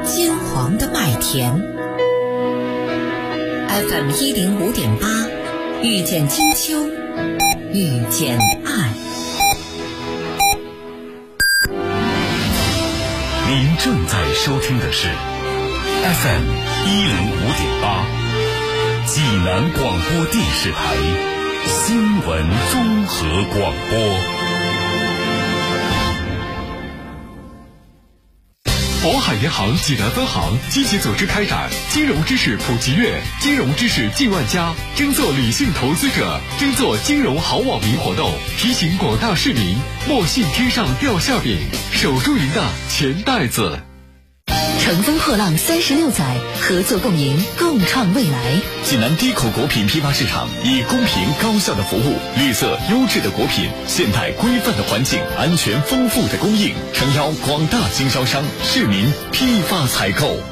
金黄的麦田，FM 一零五点八，遇见金秋，遇见爱。您正在收听的是 FM 一零五点八，济南广播电视台新闻综合广播。渤海银行济南分行积极组织开展金融知识普及月、金融知识进万家、争做理性投资者、争做金融好网民活动，提醒广大市民莫信天上掉馅饼，守住您的钱袋子。乘风破浪三十六载，合作共赢，共创未来。济南低口果品批发市场以公平高效的服务、绿色优质的果品、现代规范的环境、安全丰富的供应，诚邀广大经销商、市民批发采购。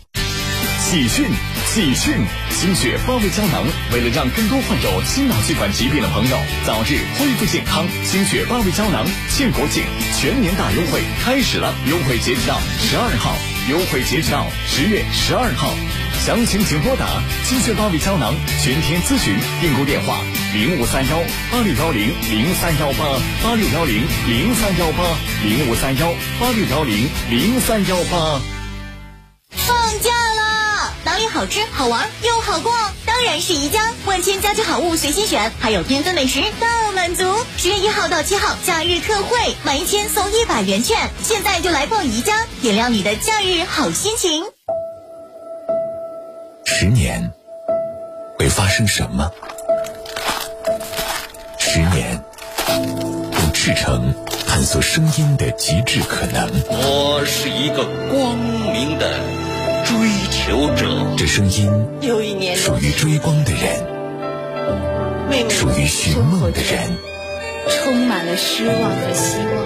喜讯！喜讯！心血八味胶囊为了让更多患有心脑血管疾病的朋友早日恢复健康，心血八味胶囊现国庆全年大优惠开始了，优惠截止到十二号，优惠截止到十月十二号，详情请拨打心血八味胶囊全天咨询订购电话零五三幺八六幺零零三幺八八六幺零零三幺八零五三幺八六幺零零三幺八。好吃好玩又好逛？当然是宜家，万千家居好物随心选，还有缤纷美食大满足。十月一号到七号假日特惠，满一千送一百元券，现在就来逛宜家，点亮你的假日好心情。十年会发生什么？十年用赤诚探索声音的极致可能。我是一个光明的。追求者，这声音有一年属于追光的人，属于寻梦的人，充满了失望和希望。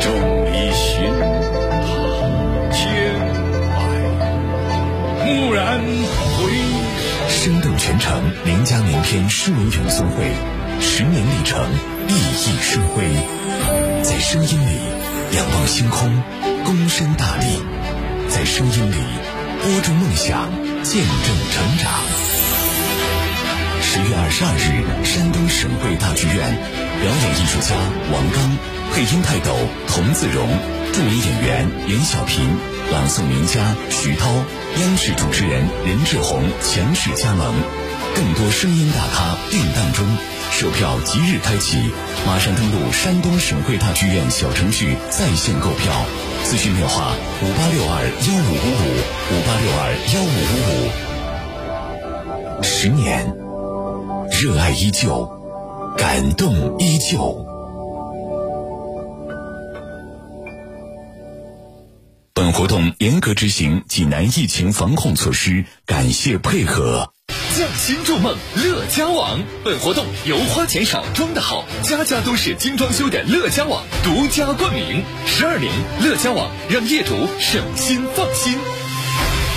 众里寻他千百，蓦然回首。生动全程名家名篇诗文咏诵会，十年历程熠熠生辉，在声音里仰望星空，躬身大礼，在声音里。播种梦想，见证成长。十月二十二日，山东省会大剧院，表演艺术家王刚，配音泰斗童自荣，著名演员严小平，朗诵名家徐涛，央视主持人任志宏强势加盟，更多声音大咖定档中，售票即日开启，马上登录山东省会大剧院小程序在线购票。咨询电话：五八六二幺五五五五八六二幺五五五。十年，热爱依旧，感动依旧。本活动严格执行济南疫情防控措施，感谢配合。匠心筑梦，乐家网。本活动由花钱少装的好，家家都是精装修的乐家网独家冠名。十二年，乐家网让业主省心放心。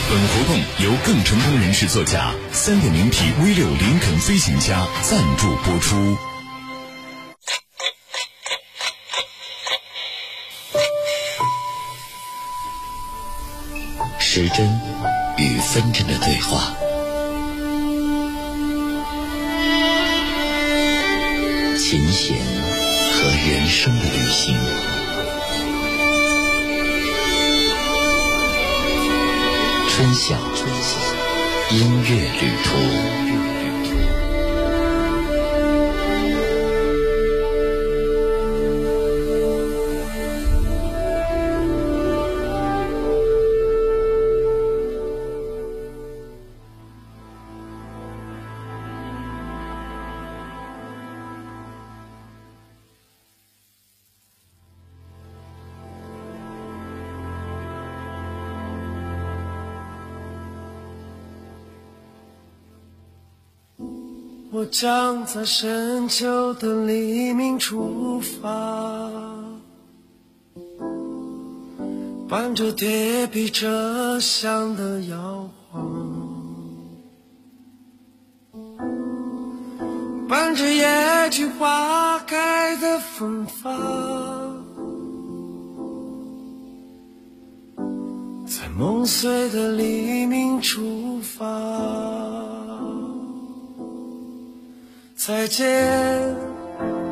本活动由更成功人士座驾三点零 T V 六林肯飞行家赞助播出。时针与分针的对话。琴弦和人生的旅行，春晓音乐旅途。将在深秋的黎明出发，伴着铁皮车厢的摇晃，伴着野菊花开的芬芳，在梦碎的黎明出发。再见，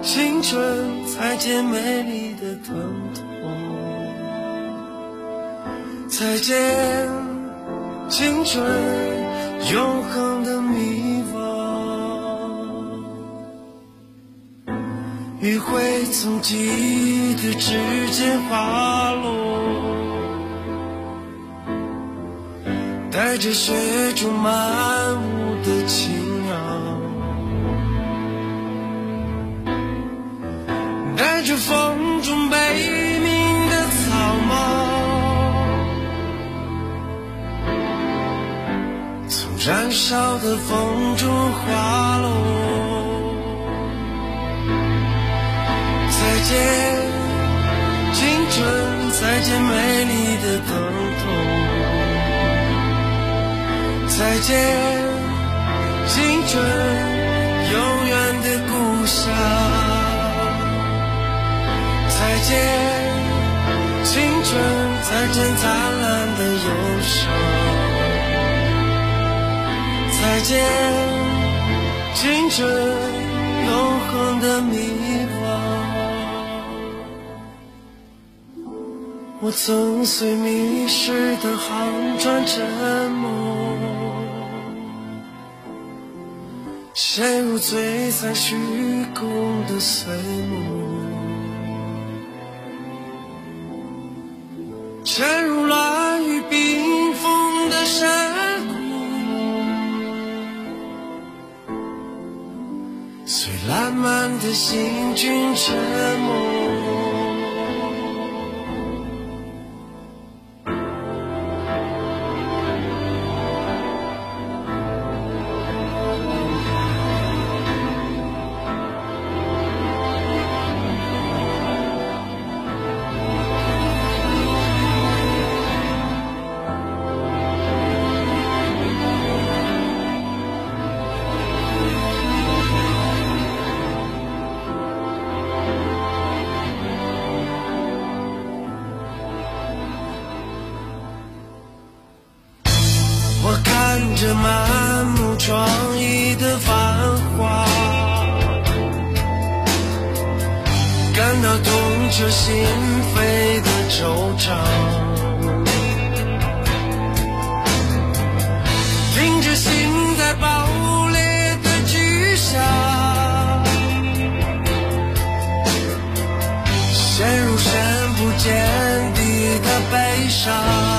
青春，再见美丽的疼痛。再见，青春，永恒的迷惘。雨会从记忆的指尖滑落，带着雪中漫舞风中悲鸣的草帽，从燃烧的风中滑落。再见，青春，再见美丽的疼痛。再见，再见，灿烂的忧伤！再见，青春，永恒的迷惘。我曾随迷失的航船沉没，陷入璀璨虚空的碎梦。沉入乱雨冰封的山谷，随烂漫的行军沉默。悲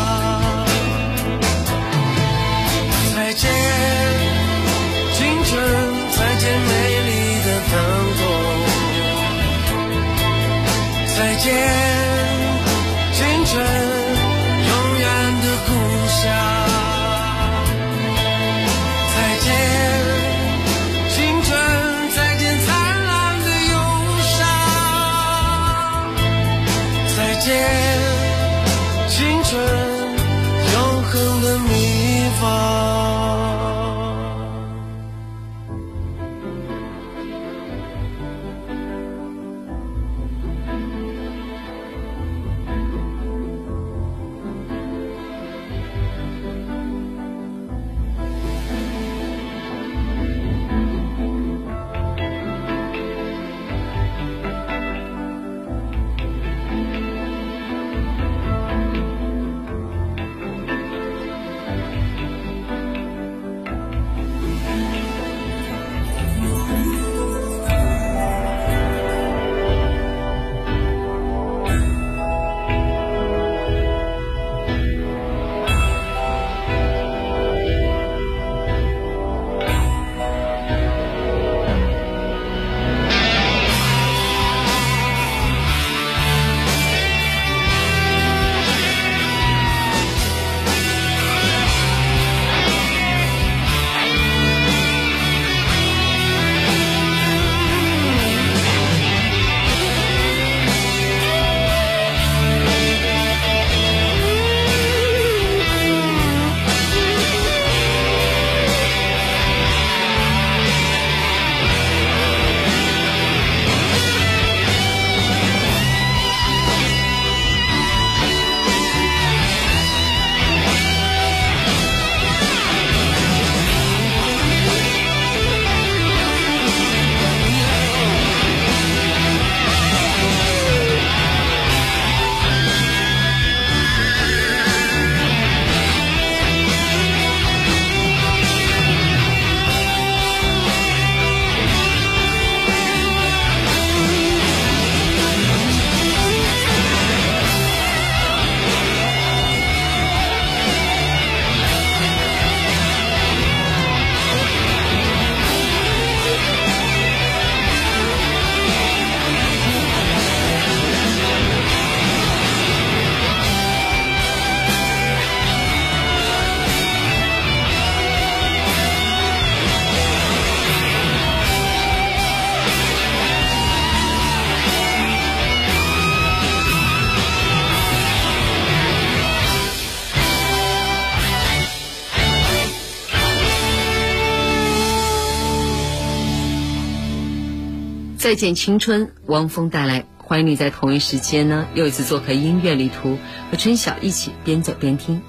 再见青春，汪峰带来。欢迎你在同一时间呢，又一次做客音乐旅途，和春晓一起边走边听。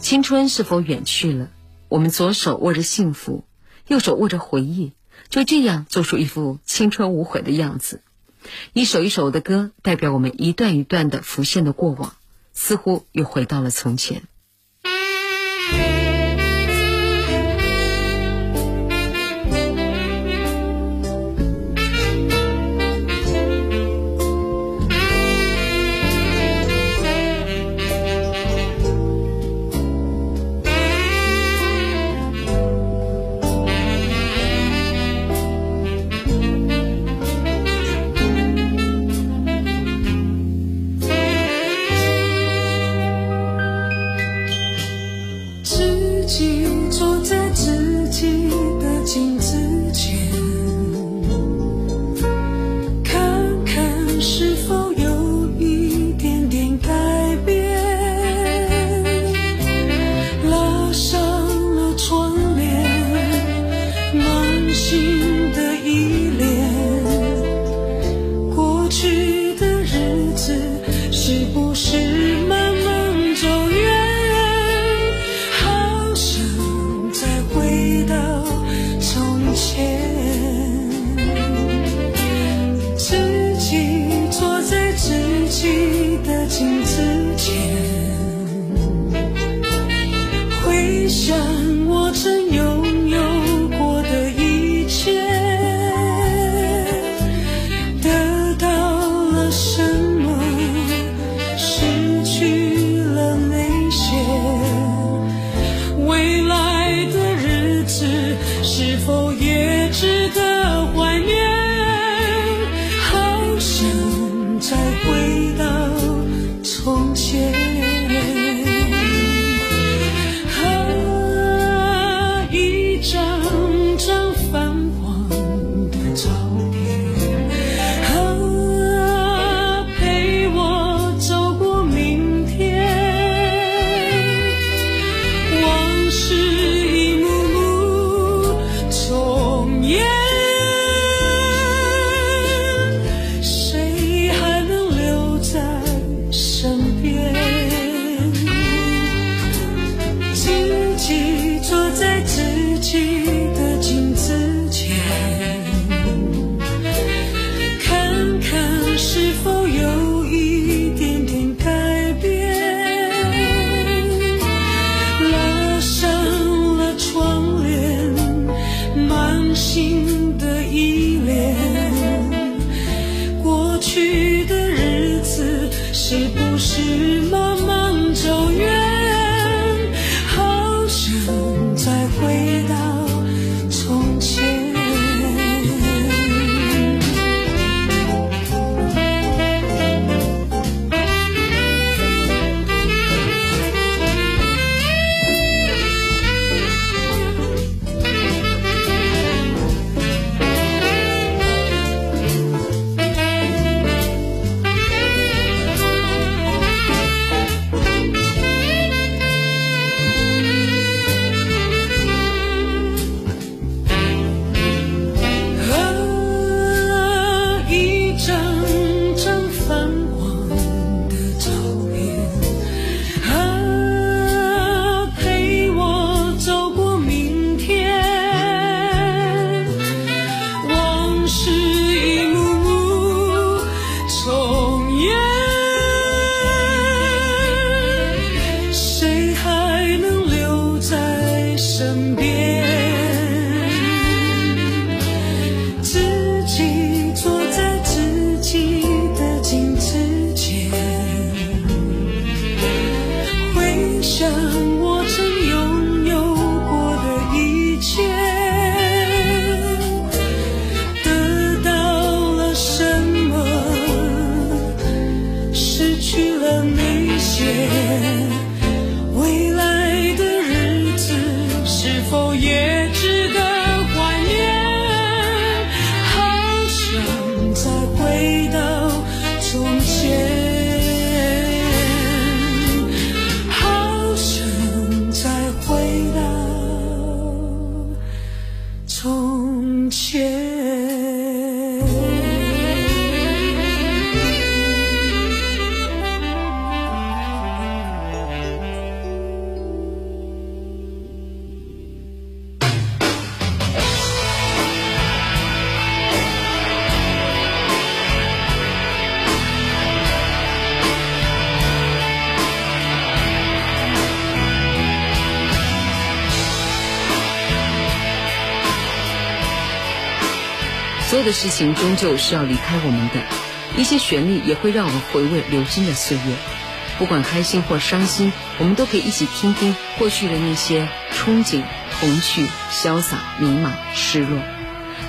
青春是否远去了？我们左手握着幸福，右手握着回忆，就这样做出一副青春无悔的样子。一首一首的歌，代表我们一段一段的浮现的过往，似乎又回到了从前。荆棘所有的事情终究是要离开我们的，一些旋律也会让我们回味流金的岁月。不管开心或伤心，我们都可以一起听听过去的那些憧憬、童趣、潇洒、迷茫、失落。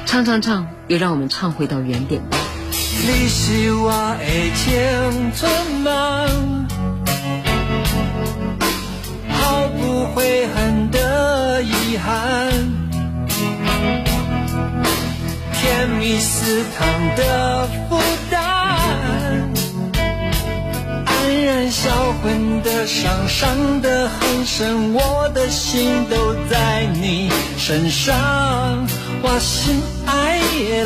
唱唱唱，也让我们唱回到原点。你是我的青春梦，毫不悔恨的遗憾，甜蜜似糖的负担，黯然销魂的伤，伤的很深，我的心都在你身上，我心爱野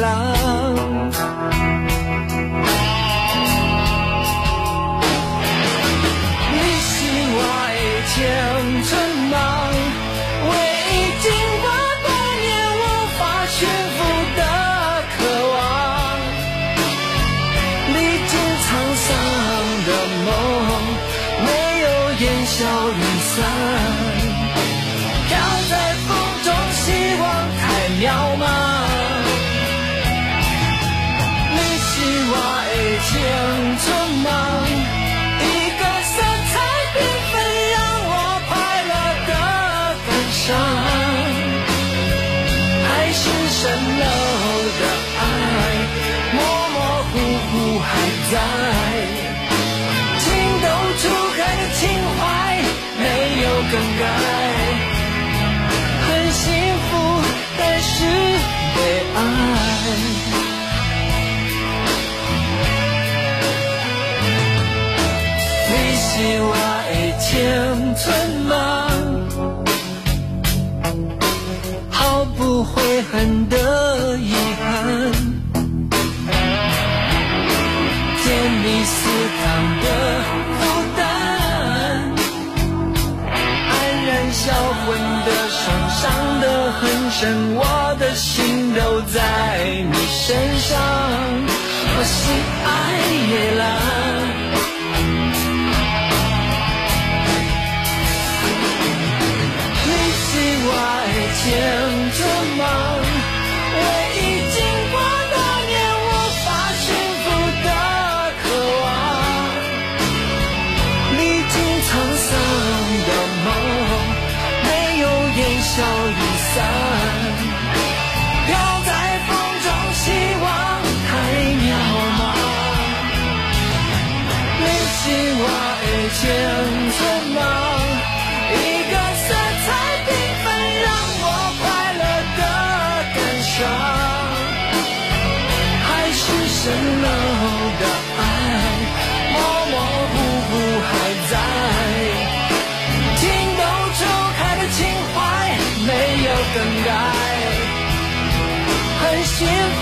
人的遗憾，甜蜜思考的负担，黯然销魂的伤，伤的很深，我的心都在你身上，散，飘很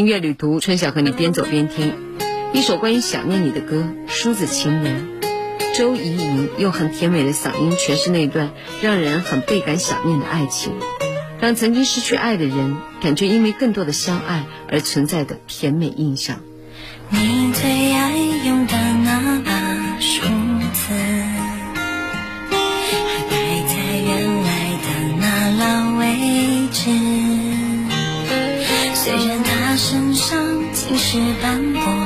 音乐旅途，春晓和你边走边听。一首关于想念你的歌，《梳子情人》。周怡莹用很甜美的嗓音诠释那段让人很倍感想念的爱情，让曾经失去爱的人感觉因为更多的相爱而存在的甜美印象。你最爱用的那把梳子，还摆在原来的那老位置。虽然是斑驳。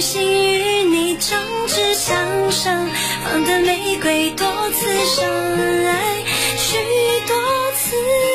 心与你争执相生，放的玫瑰多次伤爱许多次。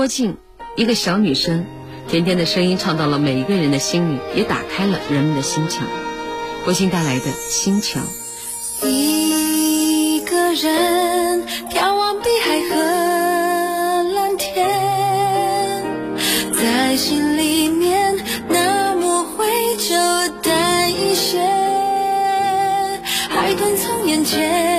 郭靖，一个小女生，甜甜的声音唱到了每一个人的心里，也打开了人们的心墙。郭靖带来的《心墙》。一个人眺望碧海和蓝天，在心里面那抹灰就淡一些。海豚从眼前